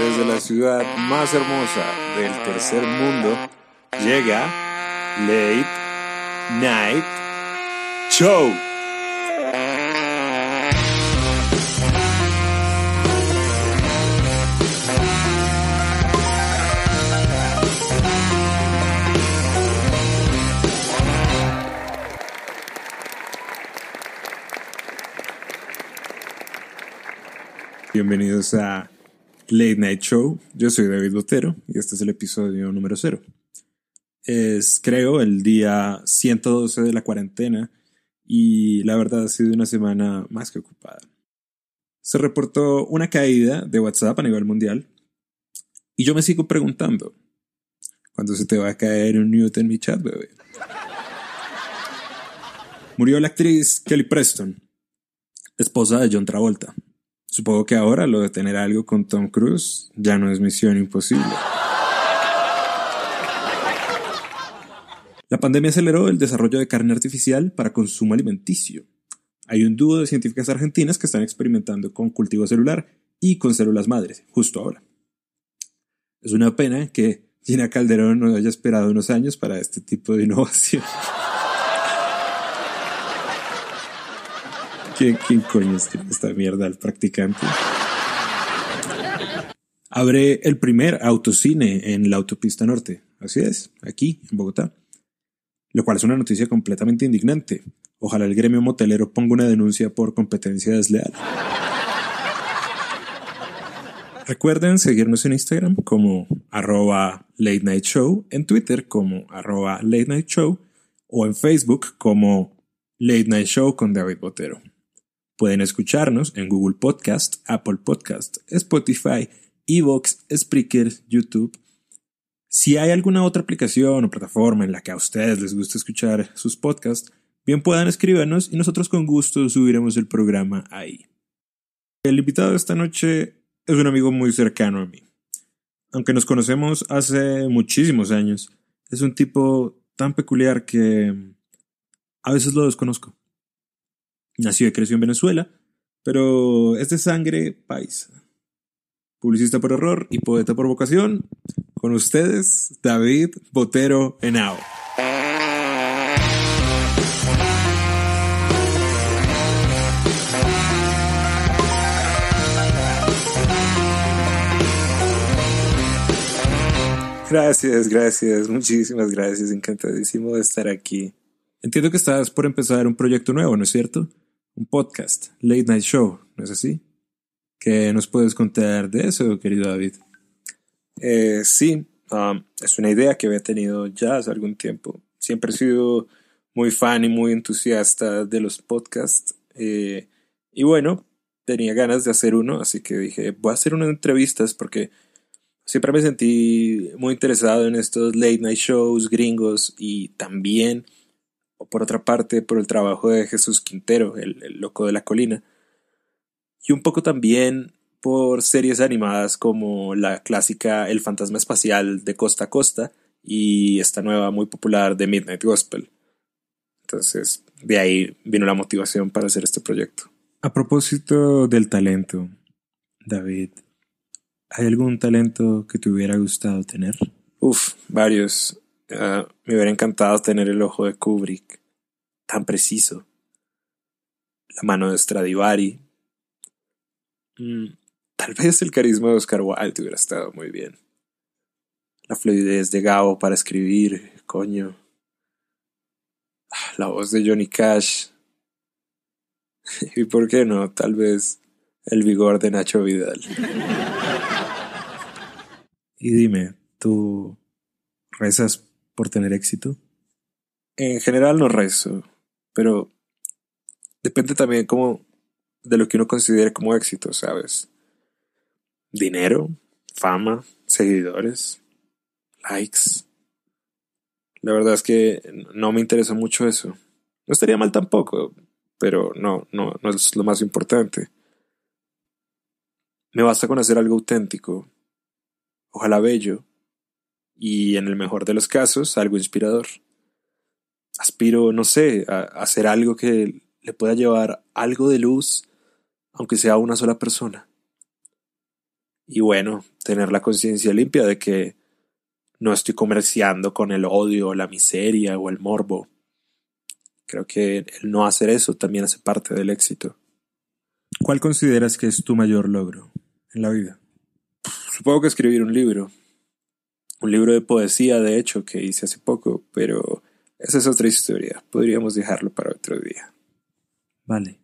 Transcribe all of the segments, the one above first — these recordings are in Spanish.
desde la ciudad más hermosa del tercer mundo, llega Late Night Show. Bienvenidos a Late Night Show. Yo soy David Botero y este es el episodio número cero. Es, creo, el día 112 de la cuarentena y la verdad ha sido una semana más que ocupada. Se reportó una caída de WhatsApp a nivel mundial y yo me sigo preguntando, ¿cuándo se te va a caer un Newton en mi chat, bebé? Murió la actriz Kelly Preston, esposa de John Travolta. Supongo que ahora lo de tener algo con Tom Cruise ya no es misión imposible. La pandemia aceleró el desarrollo de carne artificial para consumo alimenticio. Hay un dúo de científicas argentinas que están experimentando con cultivo celular y con células madres, justo ahora. Es una pena que Gina Calderón no haya esperado unos años para este tipo de innovación. ¿Quién, coño escribe esta mierda al practicante? Abre el primer autocine en la autopista norte. Así es, aquí, en Bogotá. Lo cual es una noticia completamente indignante. Ojalá el gremio motelero ponga una denuncia por competencia desleal. Recuerden seguirnos en Instagram como arroba late night show, en Twitter como arroba late night show o en Facebook como late night show con David Botero. Pueden escucharnos en Google Podcast, Apple Podcast, Spotify, Evox, Spreaker, YouTube. Si hay alguna otra aplicación o plataforma en la que a ustedes les gusta escuchar sus podcasts, bien puedan escribirnos y nosotros con gusto subiremos el programa ahí. El invitado de esta noche es un amigo muy cercano a mí. Aunque nos conocemos hace muchísimos años, es un tipo tan peculiar que a veces lo desconozco. Nació y creció en Venezuela, pero es de sangre paisa. Publicista por error y poeta por vocación. Con ustedes, David Botero Henao. Gracias, gracias, muchísimas gracias, encantadísimo de estar aquí. Entiendo que estás por empezar un proyecto nuevo, ¿no es cierto? Un podcast, Late Night Show, ¿no es así? ¿Qué nos puedes contar de eso, querido David? Eh, sí, um, es una idea que había tenido ya hace algún tiempo. Siempre he sido muy fan y muy entusiasta de los podcasts. Eh, y bueno, tenía ganas de hacer uno, así que dije, voy a hacer unas entrevistas porque siempre me sentí muy interesado en estos late night shows gringos y también, o por otra parte, por el trabajo de Jesús Quintero, el, el loco de la colina, y un poco también por series animadas como la clásica El fantasma espacial de Costa a Costa y esta nueva muy popular de Midnight Gospel. Entonces, de ahí vino la motivación para hacer este proyecto. A propósito del talento, David, ¿hay algún talento que te hubiera gustado tener? Uf, varios. Uh, me hubiera encantado tener el ojo de Kubrick, tan preciso. La mano de Stradivari. Mm, tal vez el carisma de Oscar Wilde hubiera estado muy bien. La fluidez de Gabo para escribir, coño. La voz de Johnny Cash. y por qué no, tal vez el vigor de Nacho Vidal. Y dime, ¿tú rezas por tener éxito? En general no rezo, pero depende también como de lo que uno considere como éxito, ¿sabes? Dinero, fama, seguidores, likes. La verdad es que no me interesa mucho eso. No estaría mal tampoco, pero no, no, no es lo más importante. Me basta con hacer algo auténtico, ojalá bello, y en el mejor de los casos, algo inspirador. Aspiro, no sé, a hacer algo que le pueda llevar algo de luz, aunque sea a una sola persona. Y bueno, tener la conciencia limpia de que no estoy comerciando con el odio, la miseria o el morbo. Creo que el no hacer eso también hace parte del éxito. ¿Cuál consideras que es tu mayor logro en la vida? Supongo que escribir un libro. Un libro de poesía, de hecho, que hice hace poco, pero esa es otra historia. Podríamos dejarlo para otro día. Vale.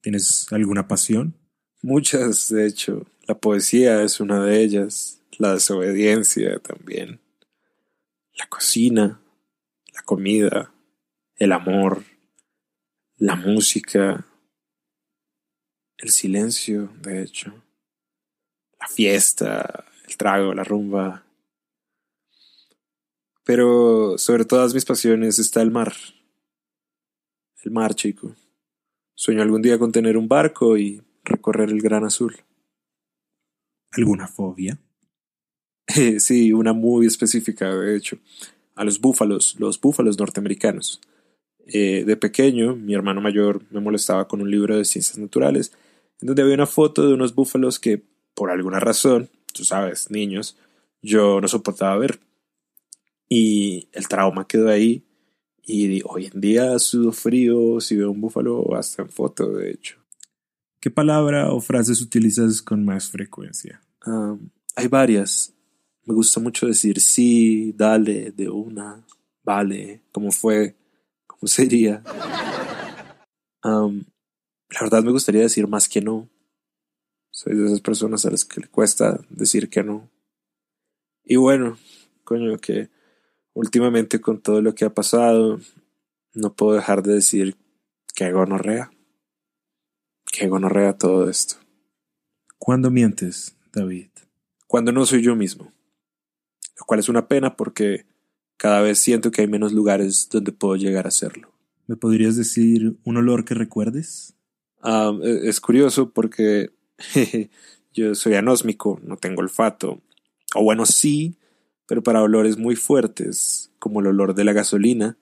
¿Tienes alguna pasión? Muchas, de hecho. La poesía es una de ellas. La desobediencia también. La cocina. La comida. El amor. La música. El silencio, de hecho. La fiesta. El trago, la rumba. Pero sobre todas mis pasiones está el mar. El mar, chico. Sueño algún día con tener un barco y recorrer el gran azul. ¿Alguna fobia? sí, una muy específica, de hecho. A los búfalos, los búfalos norteamericanos. Eh, de pequeño, mi hermano mayor me molestaba con un libro de ciencias naturales, en donde había una foto de unos búfalos que, por alguna razón, tú sabes, niños, yo no soportaba ver. Y el trauma quedó ahí y hoy en día sudo frío si veo un búfalo hasta en foto, de hecho. ¿Qué palabra o frases utilizas con más frecuencia? hay varias. Me gusta mucho decir sí, dale, de una, vale, cómo fue, cómo sería. la verdad me gustaría decir más que no. Soy de esas personas a las que le cuesta decir que no. Y bueno, coño, que últimamente con todo lo que ha pasado, no puedo dejar de decir que gonorrea. Que gonorrea todo esto. ¿Cuándo mientes, David? Cuando no soy yo mismo. Lo cual es una pena porque cada vez siento que hay menos lugares donde puedo llegar a hacerlo. ¿Me podrías decir un olor que recuerdes? E, es curioso porque yo soy anósmico, no tengo olfato. O bueno, sí, pero para olores muy fuertes, como el olor de la gasolina,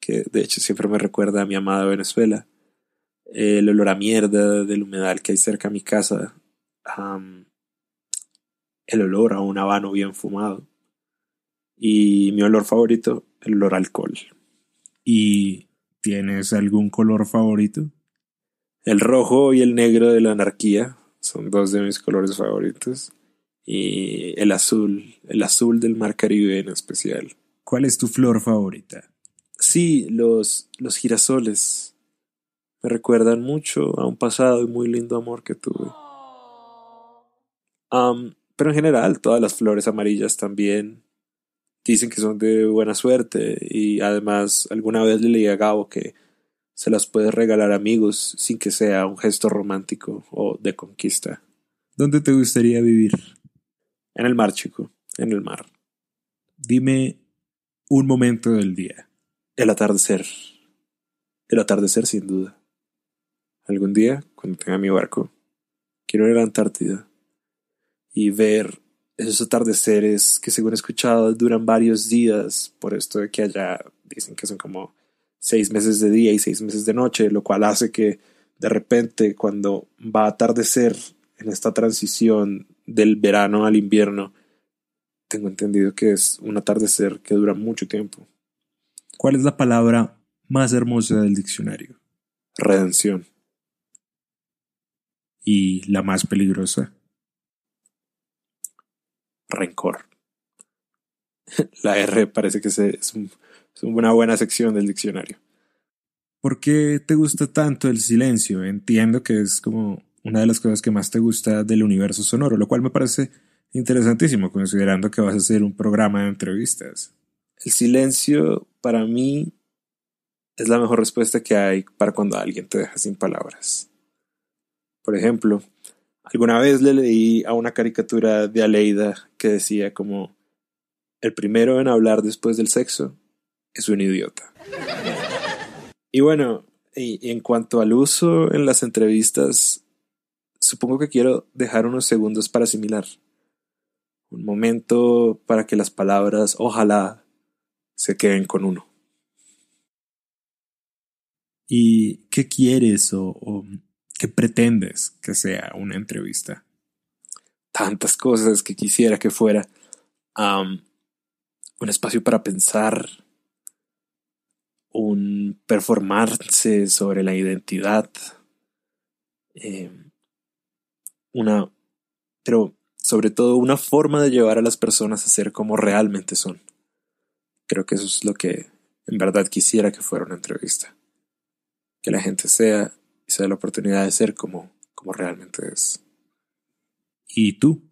que de hecho siempre me recuerda a mi amada Venezuela, el olor a mierda del humedal que hay cerca a mi casa, el olor a un habano bien fumado, y mi olor favorito, el olor a alcohol. ¿Y tienes algún color favorito? El rojo y el negro de la anarquía son dos de mis colores favoritos y el azul, el azul del mar Caribe en especial. ¿Cuál es tu flor favorita? Sí, los, los girasoles. Me recuerdan mucho a un pasado y muy lindo amor que tuve. pero en general, todas las flores amarillas también dicen que son de buena suerte y además alguna vez le leí a Gabo que se las puedes regalar a amigos sin que sea un gesto romántico o de conquista. ¿Dónde te gustaría vivir? En el mar, chico, en el mar. Dime un momento del día. El atardecer. El atardecer, sin duda. Algún día, cuando tenga mi barco, quiero ir a la Antártida y ver esos atardeceres que, según he escuchado, duran varios días, por esto de que allá dicen que son como seis meses de día y seis meses de noche, lo cual hace que de repente, cuando va a atardecer en esta transición del verano al invierno, tengo entendido que es un atardecer que dura mucho tiempo. ¿Cuál es la palabra más hermosa del diccionario? Redención. ¿Y la más peligrosa? Rencor. La R parece que es, una buena sección del diccionario. ¿Por qué te gusta tanto el silencio? Entiendo que es como una de las cosas que más te gusta del universo sonoro, lo cual me parece interesantísimo considerando que vas a hacer un programa de entrevistas. El silencio para mí es la mejor respuesta que hay para cuando alguien te deja sin palabras. Por ejemplo, alguna vez le leí a una caricatura de Aleida que decía como el primero en hablar después del sexo es un idiota. Y bueno, y en cuanto al uso en las entrevistas, supongo que quiero dejar unos segundos para asimilar. Un momento para que las palabras ojalá se queden con uno. ¿Y qué quieres o, qué pretendes que sea una entrevista? tantas cosas que quisiera que fuera un espacio para pensar, un performarse sobre la identidad, em, una, pero sobre todo una forma de llevar a las personas a ser como realmente son. Creo que eso es lo que en verdad quisiera que fuera una entrevista. Que la gente sea y sea la oportunidad de ser como, como realmente es. ¿Y tú?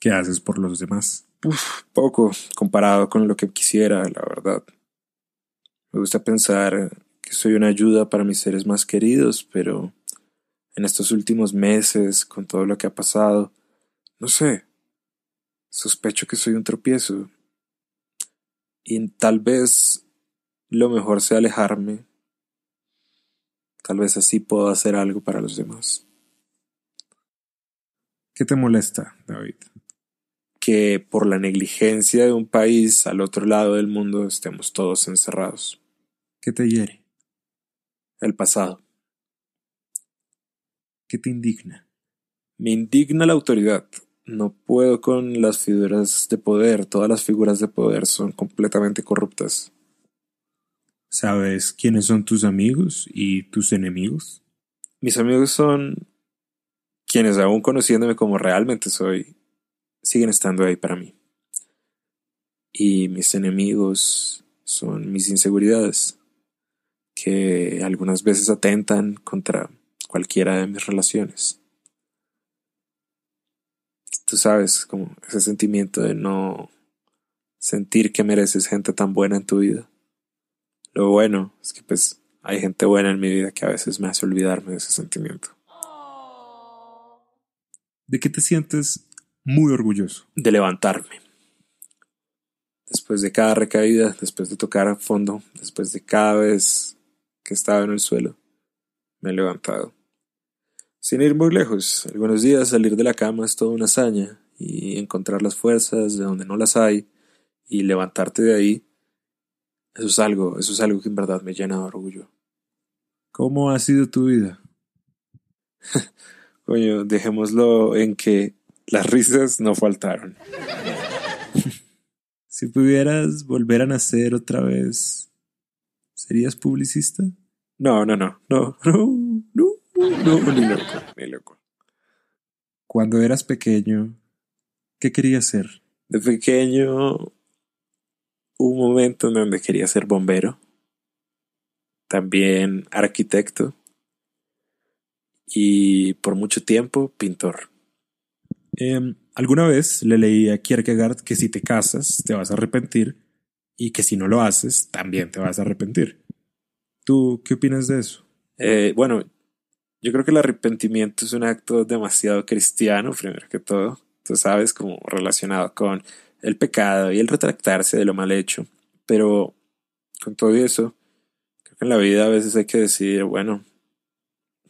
¿Qué haces por los demás? poco comparado con lo que quisiera, la verdad. Me gusta pensar que soy una ayuda para mis seres más queridos, pero en estos últimos meses, con todo lo que ha pasado, no sé, sospecho que soy un tropiezo. Y tal vez lo mejor sea alejarme. Tal vez así puedo hacer algo para los demás. ¿Qué te molesta, David? Que por la negligencia de un país al otro lado del mundo estemos todos encerrados. ¿Qué te hiere? El pasado. ¿Qué te indigna? Me indigna la autoridad. No puedo con las figuras de poder. Todas las figuras de poder son completamente corruptas. ¿Sabes quiénes son tus amigos y tus enemigos? Mis amigos son quienes aún conociéndome como realmente soy, siguen estando ahí para mí. Y mis enemigos son mis inseguridades, que algunas veces atentan contra cualquiera de mis relaciones tú sabes, como ese sentimiento de no sentir que mereces gente tan buena en tu vida. Lo bueno es que pues hay gente buena en mi vida que a veces me hace olvidarme de ese sentimiento. ¿De qué te sientes muy orgulloso? De levantarme. Después de cada recaída, después de tocar a fondo, después de cada vez que estaba en el suelo, me he levantado. Sin ir muy lejos, algunos días salir de la cama es toda una hazaña y encontrar las fuerzas de donde no las hay y levantarte de ahí, eso es algo, eso es algo que en verdad me llena de orgullo. ¿Cómo ha sido tu vida? Coño, dejémoslo en que las risas no faltaron. si pudieras volver a nacer otra vez, ¿serías publicista? No, no, no, no, no, no. No, ni loco, ni loco. Cuando eras pequeño, ¿qué querías ser? De pequeño, hubo un momento en donde quería ser bombero, también arquitecto y por mucho tiempo pintor. Em, alguna vez le leí a Kierkegaard que si te casas te vas a arrepentir y que si no lo haces también te vas a arrepentir. ¿Tú qué opinas de eso? Eh, bueno, yo creo que el arrepentimiento es un acto demasiado cristiano, primero que todo. Tú sabes, como relacionado con el pecado y el retractarse de lo mal hecho. Pero con todo eso, creo que en la vida a veces hay que decidir, bueno,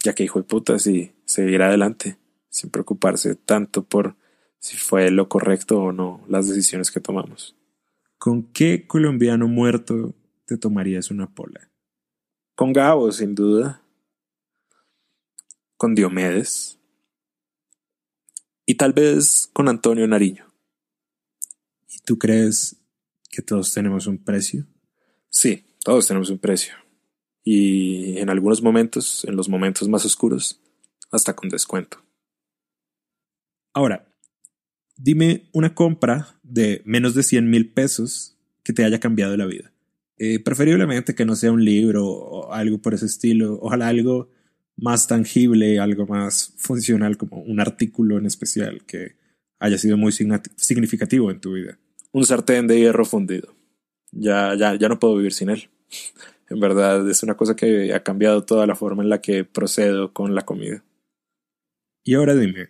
ya que hijo de putas y seguir adelante, sin preocuparse tanto por si fue lo correcto o no las decisiones que tomamos. ¿Con qué colombiano muerto te tomarías una pola? Con Gabo, sin duda con Diomedes y tal vez con Antonio Nariño. ¿Y tú crees que todos tenemos un precio? Sí, todos tenemos un precio. Y en algunos momentos, en los momentos más oscuros, hasta con descuento. Ahora, dime una compra de menos de 100 mil pesos que te haya cambiado la vida. Eh, preferiblemente que no sea un libro o algo por ese estilo. Ojalá algo más tangible, algo más funcional, como un artículo en especial que haya sido muy significativo en tu vida. Un sartén de hierro fundido. Ya, ya, ya no puedo vivir sin él. En verdad, es una cosa que ha cambiado toda la forma en la que procedo con la comida. Y ahora dime,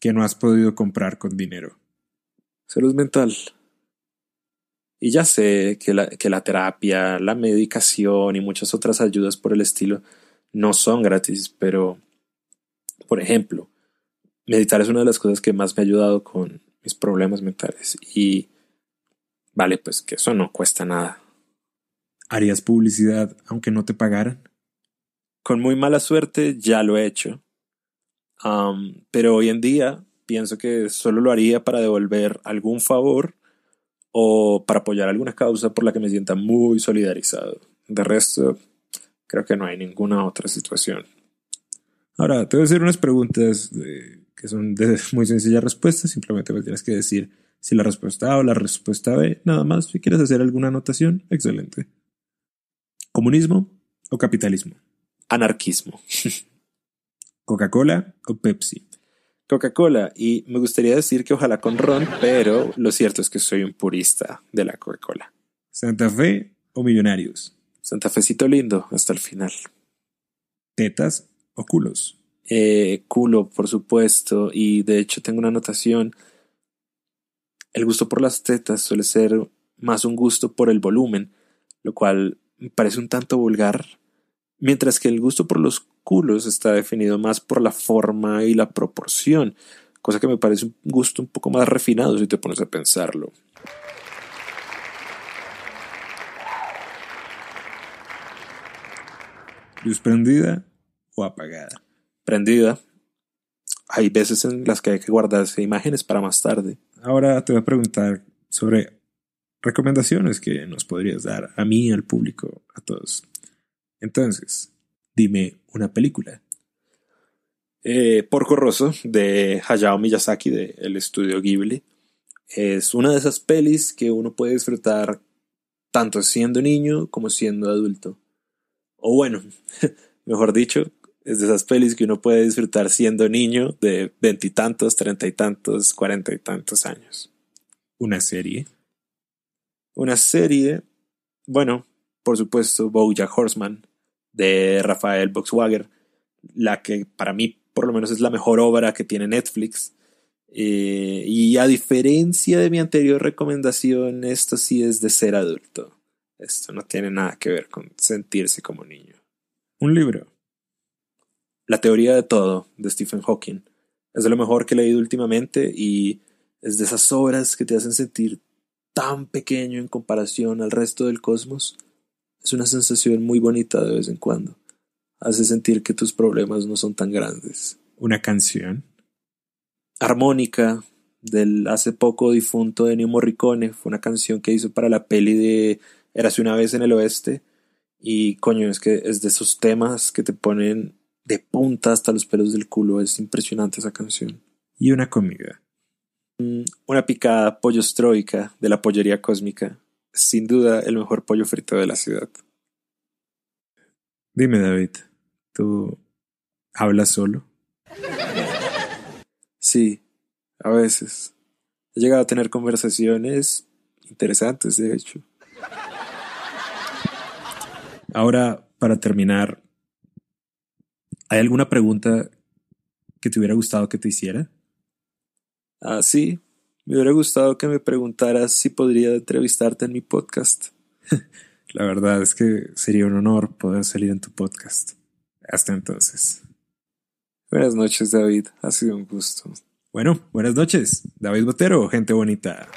¿qué no has podido comprar con dinero? Salud mental. Y ya sé que la, que la terapia, la medicación y muchas otras ayudas por el estilo no son gratis, pero, por ejemplo, meditar es una de las cosas que más me ha ayudado con mis problemas mentales y vale, pues que eso no cuesta nada. ¿Harías publicidad aunque no te pagaran? Con muy mala suerte ya lo he hecho. pero hoy en día pienso que solo lo haría para devolver algún favor o para apoyar alguna causa por la que me sienta muy solidarizado. De resto, creo que no hay ninguna otra situación. Ahora, te voy a hacer unas preguntas que son de muy sencilla respuesta. Simplemente me tienes que decir si la respuesta A o la respuesta B. Nada más. Si quieres hacer alguna anotación, excelente. ¿Comunismo o capitalismo? Anarquismo. ¿Coca-Cola o Pepsi? Coca-Cola. Y me gustaría decir que ojalá con ron, pero lo cierto es que soy un purista de la Coca-Cola. ¿Santa Fe o Millonarios? Santa Fecito lindo hasta el final. ¿Tetas o culos? Eh, culo, por supuesto. Y de hecho tengo una anotación. El gusto por las tetas suele ser más un gusto por el volumen, lo cual me parece un tanto vulgar, mientras que el gusto por los culos está definido más por la forma y la proporción, cosa que me parece un gusto un poco más refinado si te pones a pensarlo. ¿Luz prendida o apagada? Prendida. Hay veces en las que hay que guardarse imágenes para más tarde. Ahora te voy a preguntar sobre recomendaciones que nos podrías dar a mí, al público, a todos. Entonces, dime una película. Eh, Porco Rosso de Hayao Miyazaki del estudio Ghibli. Es una de esas pelis que uno puede disfrutar tanto siendo niño como siendo adulto. O bueno, mejor dicho, es de esas pelis que uno puede disfrutar siendo niño de veintitantos, treinta y tantos, cuarenta y tantos años. ¿Una serie? Una serie, bueno, por supuesto, Bojack Horseman, de Rafael Boxwager, la que para mí por lo menos es la mejor obra que tiene Netflix. Eh, y a diferencia de mi anterior recomendación, esto sí es de ser adulto. Esto no tiene nada que ver con sentirse como niño. Un libro. La teoría de todo, de Stephen Hawking. Es de lo mejor que he leído últimamente y es de esas obras que te hacen sentir tan pequeño en comparación al resto del cosmos. Es una sensación muy bonita de vez en cuando. Hace sentir que tus problemas no son tan grandes. Una canción. Armónica, del hace poco difunto Ennio Morricone. Fue una canción que hizo para la peli de Érase una vez en el oeste. Y coño, es que es de esos temas que te ponen de punta hasta los pelos del culo. Es impresionante esa canción. Y una comida. Mm, una picada pollo de la pollería cósmica. Sin duda el mejor pollo frito de la ciudad. Dime, David, ¿tú hablas solo? Sí, a veces. He llegado a tener conversaciones interesantes, de hecho. Ahora, para terminar, ¿Hay alguna pregunta que te hubiera gustado que te hiciera? Ah, sí. Me hubiera gustado que me preguntaras si podría entrevistarte en mi podcast. La verdad es que sería un honor poder salir en tu podcast. Hasta entonces. Buenas noches, David. Ha sido un gusto. Bueno, buenas noches. David Botero, gente bonita.